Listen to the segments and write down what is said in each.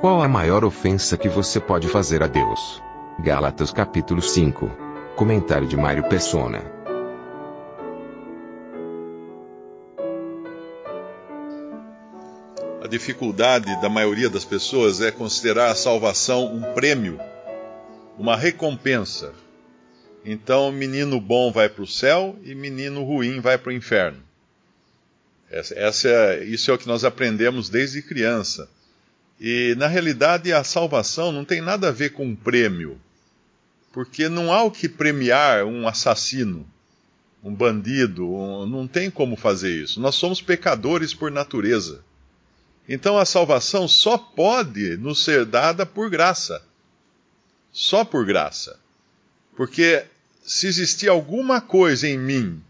Qual a maior ofensa que você pode fazer a Deus? Gálatas capítulo 5. Comentário de Mário Persona. A dificuldade da maioria das pessoas é considerar a salvação um prêmio, uma recompensa. Então, menino bom vai para o céu e menino ruim vai para o inferno. Essa, essa é, isso é o que nós aprendemos desde criança. E, na realidade, a salvação não tem nada a ver com um prêmio, porque não há o que premiar um assassino, um bandido, um, não tem como fazer isso. Nós somos pecadores por natureza. Então a salvação só pode nos ser dada por graça. Só por graça. Porque se existir alguma coisa em mim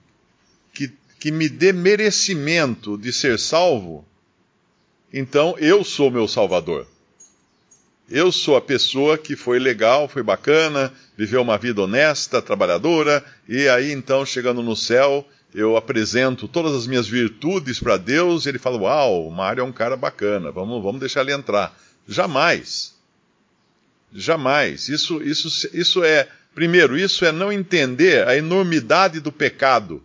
que, que me dê merecimento de ser salvo, então eu sou meu salvador. Eu sou a pessoa que foi legal, foi bacana, viveu uma vida honesta, trabalhadora, e aí então, chegando no céu, eu apresento todas as minhas virtudes para Deus, e ele fala: Uau, o Mário é um cara bacana, vamos, vamos deixar ele entrar. Jamais. Jamais. Isso, isso, isso é, primeiro, isso é não entender a enormidade do pecado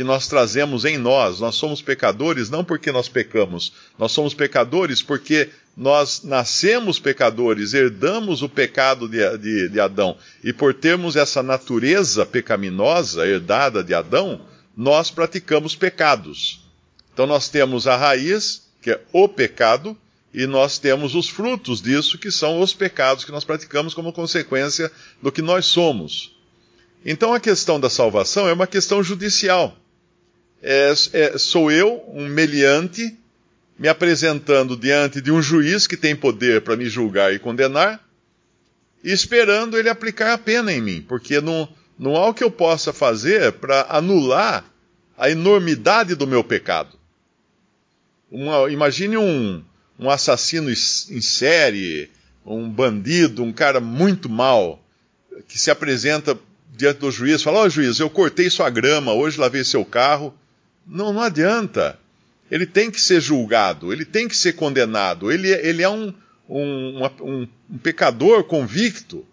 que nós trazemos em nós. Nós somos pecadores não porque nós pecamos, nós somos pecadores porque nós nascemos pecadores, herdamos o pecado de, de, de, Adão, e por termos essa natureza pecaminosa herdada de Adão, nós praticamos pecados. Então nós temos a raiz, que é o pecado, e nós temos os frutos disso, que são os pecados que nós praticamos como consequência do que nós somos. Então a questão da salvação é uma questão judicial. É, é, sou eu, um meliante, me apresentando diante de um juiz que tem poder para me julgar e condenar, e esperando ele aplicar a pena em mim, porque não, não há o que eu possa fazer para anular a enormidade do meu pecado. Uma, imagine um, um assassino em série, um bandido, um cara muito mal, que se apresenta diante do juiz fala: Ó oh, juiz, eu cortei sua grama, hoje lavei seu carro. Não, não adianta. Ele tem que ser julgado, ele tem que ser condenado, ele, ele é um, um, um, um pecador convicto.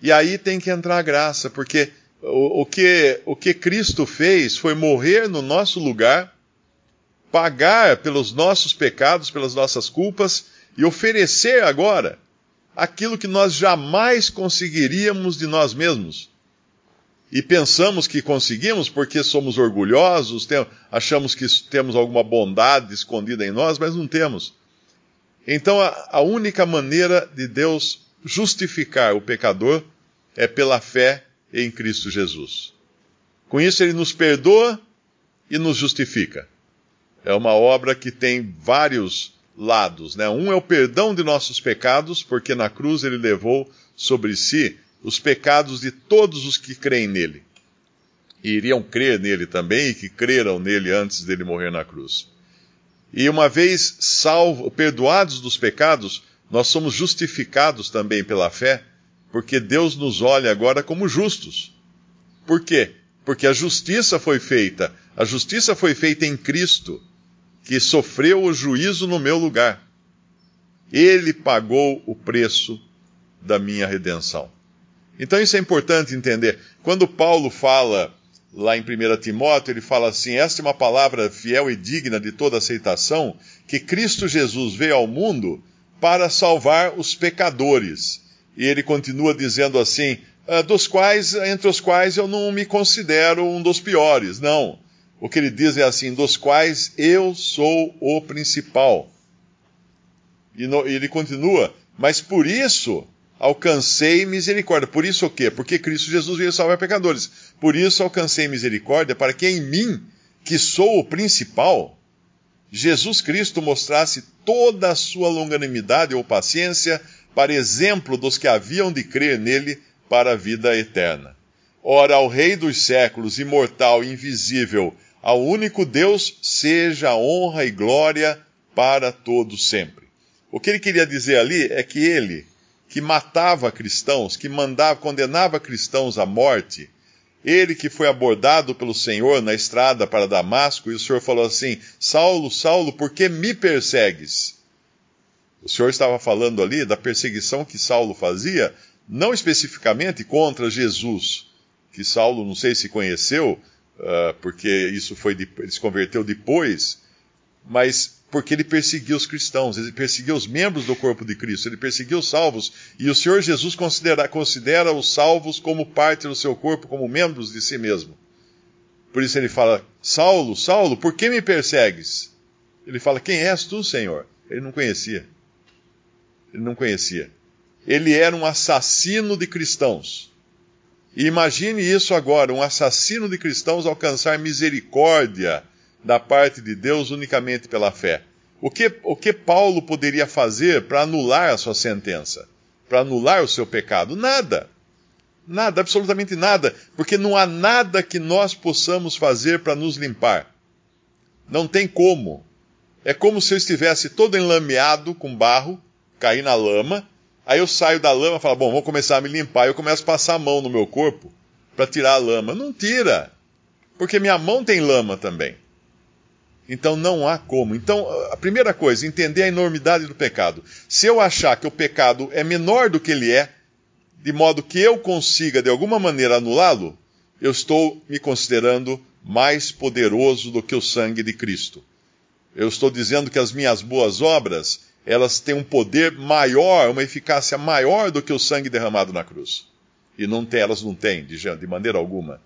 E aí tem que entrar a graça, porque o, o, que, o que Cristo fez foi morrer no nosso lugar, pagar pelos nossos pecados, pelas nossas culpas, e oferecer agora aquilo que nós jamais conseguiríamos de nós mesmos e pensamos que conseguimos porque somos orgulhosos, tem, achamos que temos alguma bondade escondida em nós, mas não temos. Então a, a única maneira de Deus justificar o pecador é pela fé em Cristo Jesus. Com isso ele nos perdoa e nos justifica. É uma obra que tem vários lados, né? Um é o perdão de nossos pecados, porque na cruz ele levou sobre si os pecados de todos os que creem nele. E iriam crer nele também e que creram nele antes dele morrer na cruz. E uma vez salvo, perdoados dos pecados, nós somos justificados também pela fé, porque Deus nos olha agora como justos. Por quê? Porque a justiça foi feita, a justiça foi feita em Cristo, que sofreu o juízo no meu lugar. Ele pagou o preço da minha redenção. Então isso é importante entender. Quando Paulo fala lá em 1 Timóteo, ele fala assim: esta é uma palavra fiel e digna de toda aceitação, que Cristo Jesus veio ao mundo para salvar os pecadores. E ele continua dizendo assim: ah, dos quais, entre os quais eu não me considero um dos piores. Não. O que ele diz é assim: dos quais eu sou o principal. E, no, e ele continua: mas por isso alcancei misericórdia. Por isso o quê? Porque Cristo Jesus veio salvar pecadores. Por isso alcancei misericórdia para que em mim que sou o principal, Jesus Cristo mostrasse toda a sua longanimidade ou paciência para exemplo dos que haviam de crer nele para a vida eterna. Ora, ao Rei dos séculos, imortal invisível, ao único Deus, seja honra e glória para todos sempre. O que ele queria dizer ali é que ele, que matava cristãos, que mandava, condenava cristãos à morte, ele que foi abordado pelo Senhor na estrada para Damasco, e o Senhor falou assim: Saulo, Saulo, por que me persegues? O Senhor estava falando ali da perseguição que Saulo fazia, não especificamente contra Jesus, que Saulo não sei se conheceu, uh, porque isso foi ele se converteu depois, mas porque ele perseguiu os cristãos, ele perseguiu os membros do corpo de Cristo, ele perseguiu os salvos, e o Senhor Jesus considera, considera os salvos como parte do seu corpo, como membros de si mesmo. Por isso ele fala: Saulo, Saulo, por que me persegues? Ele fala: Quem és tu, Senhor? Ele não conhecia. Ele não conhecia. Ele era um assassino de cristãos. E imagine isso agora: um assassino de cristãos alcançar misericórdia da parte de Deus unicamente pela fé. O que, o que Paulo poderia fazer para anular a sua sentença? Para anular o seu pecado? Nada. Nada, absolutamente nada. Porque não há nada que nós possamos fazer para nos limpar. Não tem como. É como se eu estivesse todo enlameado com barro, cair na lama, aí eu saio da lama e falo, bom, vou começar a me limpar. Eu começo a passar a mão no meu corpo para tirar a lama. Não tira. Porque minha mão tem lama também. Então não há como. Então, a primeira coisa, entender a enormidade do pecado. Se eu achar que o pecado é menor do que ele é, de modo que eu consiga de alguma maneira anulá-lo, eu estou me considerando mais poderoso do que o sangue de Cristo. Eu estou dizendo que as minhas boas obras, elas têm um poder maior, uma eficácia maior do que o sangue derramado na cruz. E não tem, elas não têm, de, de maneira alguma.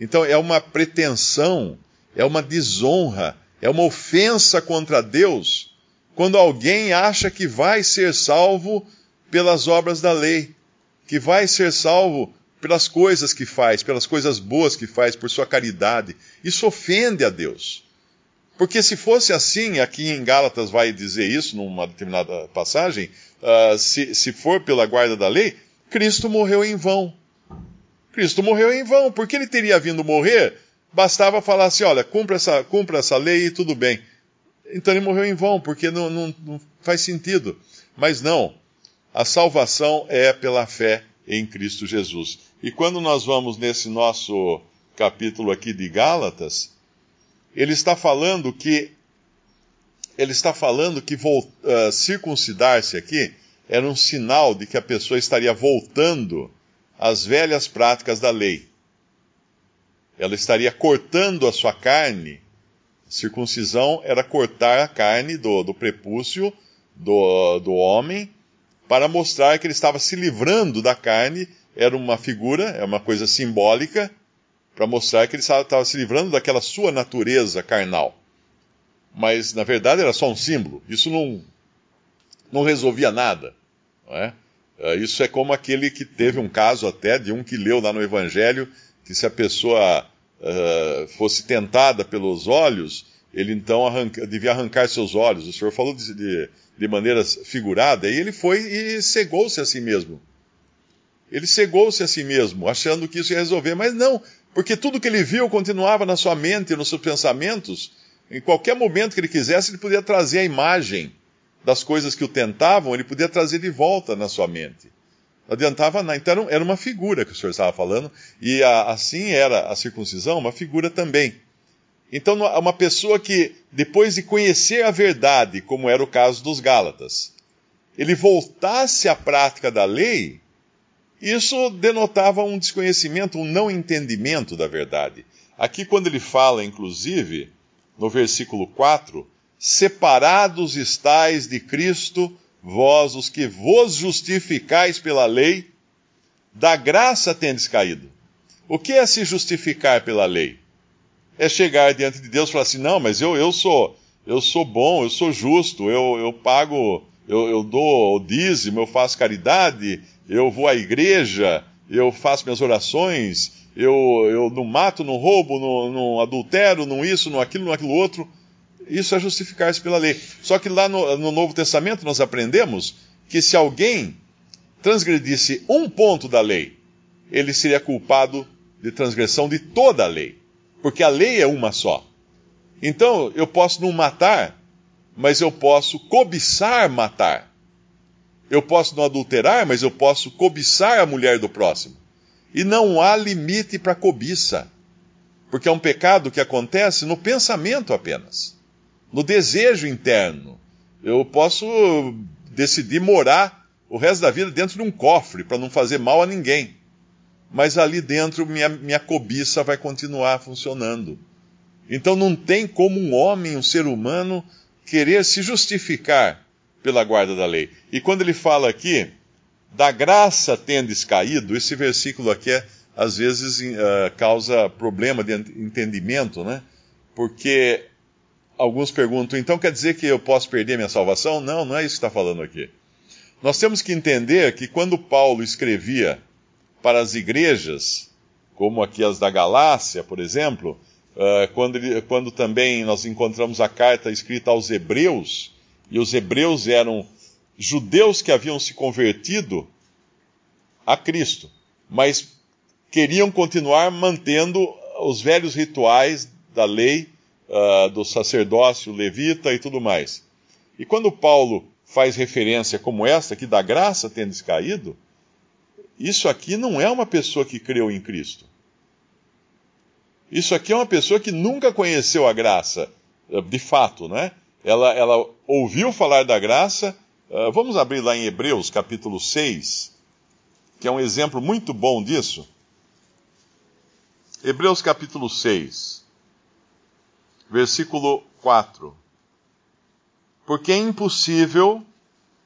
Então é uma pretensão, é uma desonra é uma ofensa contra Deus quando alguém acha que vai ser salvo pelas obras da lei, que vai ser salvo pelas coisas que faz, pelas coisas boas que faz, por sua caridade. Isso ofende a Deus. Porque se fosse assim, aqui em Gálatas vai dizer isso numa determinada passagem, uh, se, se for pela guarda da lei, Cristo morreu em vão. Cristo morreu em vão, porque ele teria vindo morrer Bastava falar assim: olha, cumpra essa, cumpra essa lei e tudo bem. Então ele morreu em vão, porque não, não, não faz sentido. Mas não, a salvação é pela fé em Cristo Jesus. E quando nós vamos nesse nosso capítulo aqui de Gálatas, ele está falando que ele está falando que uh, circuncidar-se aqui era um sinal de que a pessoa estaria voltando às velhas práticas da lei ela estaria cortando a sua carne. Circuncisão era cortar a carne do, do prepúcio do, do homem para mostrar que ele estava se livrando da carne. Era uma figura, é uma coisa simbólica, para mostrar que ele estava se livrando daquela sua natureza carnal. Mas, na verdade, era só um símbolo. Isso não, não resolvia nada. Não é? é isso é como aquele que teve um caso até de um que leu lá no Evangelho que se a pessoa uh, fosse tentada pelos olhos, ele então arranca, devia arrancar seus olhos. O senhor falou de, de, de maneira figurada, e ele foi e cegou-se a si mesmo. Ele cegou-se a si mesmo, achando que isso ia resolver, mas não, porque tudo que ele viu continuava na sua mente, nos seus pensamentos. Em qualquer momento que ele quisesse, ele podia trazer a imagem das coisas que o tentavam, ele podia trazer de volta na sua mente. Não adiantava nada. Então era uma figura que o senhor estava falando, e a, assim era a circuncisão, uma figura também. Então, uma pessoa que, depois de conhecer a verdade, como era o caso dos Gálatas, ele voltasse à prática da lei, isso denotava um desconhecimento, um não entendimento da verdade. Aqui, quando ele fala, inclusive, no versículo 4, separados estais de Cristo vós os que vos justificais pela lei, da graça tendes caído. O que é se justificar pela lei? É chegar diante de Deus e falar assim: não, mas eu, eu sou eu sou bom, eu sou justo, eu, eu pago, eu, eu dou o dízimo, eu faço caridade, eu vou à igreja, eu faço minhas orações, eu, eu não mato, não roubo, não, não adultero, não isso, não aquilo, não aquilo outro. Isso é justificar-se pela lei. Só que lá no, no Novo Testamento nós aprendemos que se alguém transgredisse um ponto da lei, ele seria culpado de transgressão de toda a lei. Porque a lei é uma só. Então, eu posso não matar, mas eu posso cobiçar matar. Eu posso não adulterar, mas eu posso cobiçar a mulher do próximo. E não há limite para cobiça. Porque é um pecado que acontece no pensamento apenas, no desejo interno. Eu posso decidir morar o resto da vida dentro de um cofre para não fazer mal a ninguém. Mas ali dentro minha, minha cobiça vai continuar funcionando. Então não tem como um homem, um ser humano, querer se justificar pela guarda da lei. E quando ele fala aqui, da graça tendes caído, esse versículo aqui é, às vezes uh, causa problema de entendimento, né? Porque alguns perguntam, então quer dizer que eu posso perder minha salvação? Não, não é isso que está falando aqui. Nós temos que entender que quando Paulo escrevia para as igrejas, como aqui as da Galácia, por exemplo, uh, quando, quando também nós encontramos a carta escrita aos Hebreus, e os Hebreus eram judeus que haviam se convertido a Cristo, mas queriam continuar mantendo os velhos rituais da lei, uh, do sacerdócio levita e tudo mais. E quando Paulo faz referência como esta, que da graça tendes caído, isso aqui não é uma pessoa que creu em Cristo. Isso aqui é uma pessoa que nunca conheceu a graça, eh, de fato, né? Ela, ela ouviu falar da graça. Uh, vamos abrir lá em Hebreus capítulo 6, que é um exemplo muito bom disso. Hebreus capítulo 6, versículo 4. Porque é impossível,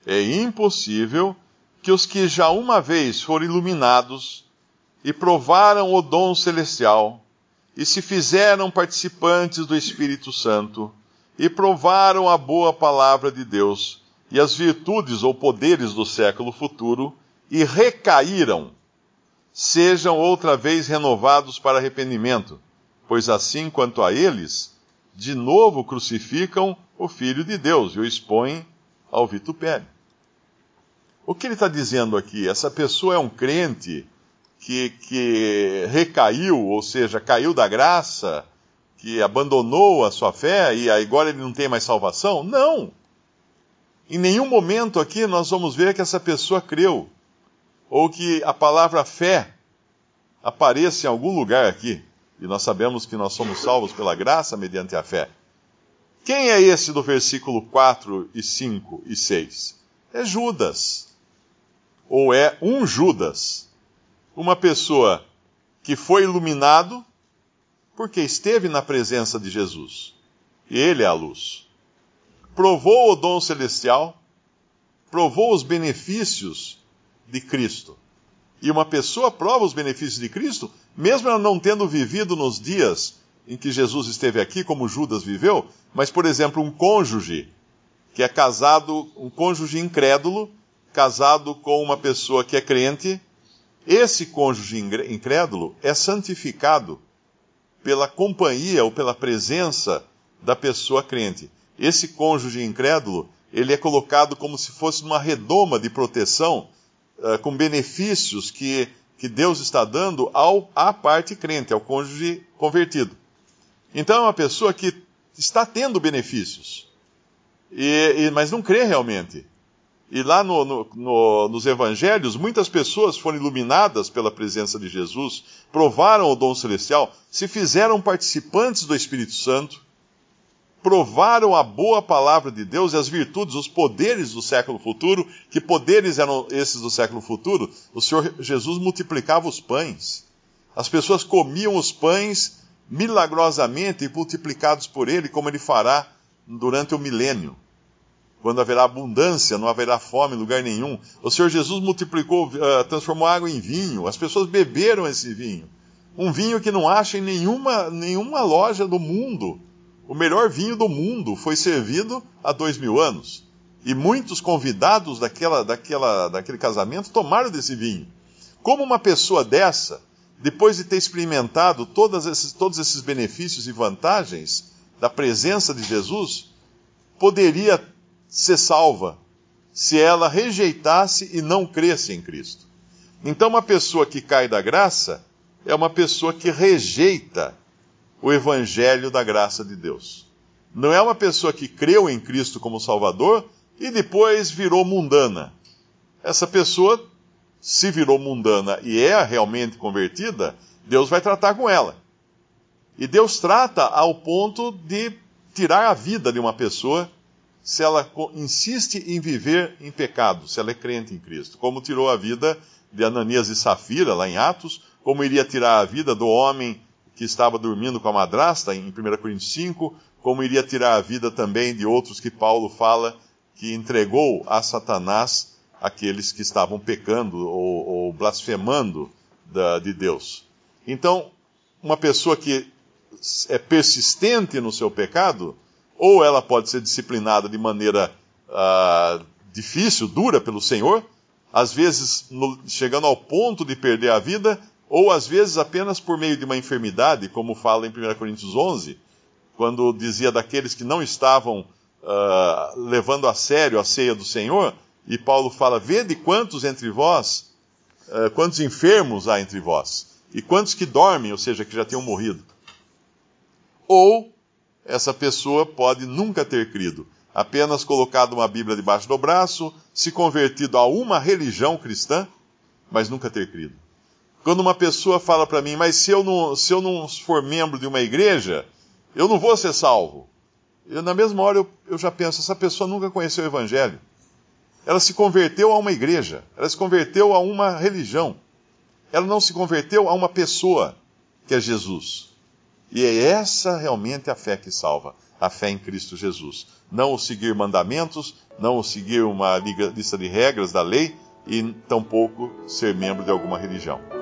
é impossível que os que já uma vez foram iluminados e provaram o dom celestial e se fizeram participantes do Espírito Santo e provaram a boa palavra de Deus e as virtudes ou poderes do século futuro e recaíram, sejam outra vez renovados para arrependimento, pois assim quanto a eles, de novo crucificam o Filho de Deus e o expõe ao vitupério. O que ele está dizendo aqui? Essa pessoa é um crente que, que recaiu, ou seja, caiu da graça, que abandonou a sua fé e agora ele não tem mais salvação? Não! Em nenhum momento aqui nós vamos ver que essa pessoa creu, ou que a palavra fé apareça em algum lugar aqui. E nós sabemos que nós somos salvos pela graça mediante a fé. Quem é esse do versículo 4 e 5 e 6? É Judas. Ou é um Judas. Uma pessoa que foi iluminado porque esteve na presença de Jesus. E ele é a luz. Provou o dom celestial, provou os benefícios de Cristo. E uma pessoa prova os benefícios de Cristo, mesmo ela não tendo vivido nos dias em que Jesus esteve aqui, como Judas viveu, mas, por exemplo, um cônjuge que é casado, um cônjuge incrédulo, casado com uma pessoa que é crente, esse cônjuge incrédulo é santificado pela companhia ou pela presença da pessoa crente. Esse cônjuge incrédulo, ele é colocado como se fosse uma redoma de proteção, uh, com benefícios que, que Deus está dando ao, à parte crente, ao cônjuge convertido. Então é uma pessoa que está tendo benefícios, e, e, mas não crê realmente. E lá no, no, no, nos evangelhos, muitas pessoas foram iluminadas pela presença de Jesus, provaram o dom celestial, se fizeram participantes do Espírito Santo, provaram a boa palavra de Deus e as virtudes, os poderes do século futuro. Que poderes eram esses do século futuro? O Senhor Jesus multiplicava os pães. As pessoas comiam os pães milagrosamente multiplicados por ele, como ele fará durante o milênio. Quando haverá abundância, não haverá fome em lugar nenhum. O Senhor Jesus multiplicou, uh, transformou água em vinho. As pessoas beberam esse vinho. Um vinho que não acha em nenhuma, nenhuma loja do mundo. O melhor vinho do mundo foi servido há dois mil anos. E muitos convidados daquela, daquela, daquele casamento tomaram desse vinho. Como uma pessoa dessa depois de ter experimentado esses, todos esses benefícios e vantagens da presença de Jesus, poderia ser salva se ela rejeitasse e não cresce em Cristo. Então, uma pessoa que cai da graça é uma pessoa que rejeita o evangelho da graça de Deus. Não é uma pessoa que creu em Cristo como Salvador e depois virou mundana. Essa pessoa, se virou mundana e é realmente convertida, Deus vai tratar com ela. E Deus trata ao ponto de tirar a vida de uma pessoa se ela insiste em viver em pecado, se ela é crente em Cristo. Como tirou a vida de Ananias e Safira, lá em Atos, como iria tirar a vida do homem que estava dormindo com a madrasta, em 1 Coríntios 5, como iria tirar a vida também de outros que Paulo fala que entregou a Satanás aqueles que estavam pecando ou, ou blasfemando da, de Deus. Então, uma pessoa que é persistente no seu pecado, ou ela pode ser disciplinada de maneira uh, difícil, dura pelo Senhor, às vezes no, chegando ao ponto de perder a vida, ou às vezes apenas por meio de uma enfermidade, como fala em 1 Coríntios 11, quando dizia daqueles que não estavam uh, levando a sério a ceia do Senhor, e Paulo fala: Vede quantos entre vós, uh, quantos enfermos há entre vós, e quantos que dormem, ou seja, que já tenham morrido. Ou essa pessoa pode nunca ter crido, apenas colocado uma Bíblia debaixo do braço, se convertido a uma religião cristã, mas nunca ter crido. Quando uma pessoa fala para mim, mas se eu, não, se eu não for membro de uma igreja, eu não vou ser salvo. Eu, na mesma hora eu, eu já penso, essa pessoa nunca conheceu o Evangelho. Ela se converteu a uma igreja, ela se converteu a uma religião. Ela não se converteu a uma pessoa, que é Jesus. E é essa realmente a fé que salva, a fé em Cristo Jesus. Não o seguir mandamentos, não o seguir uma lista de regras da lei e tampouco ser membro de alguma religião.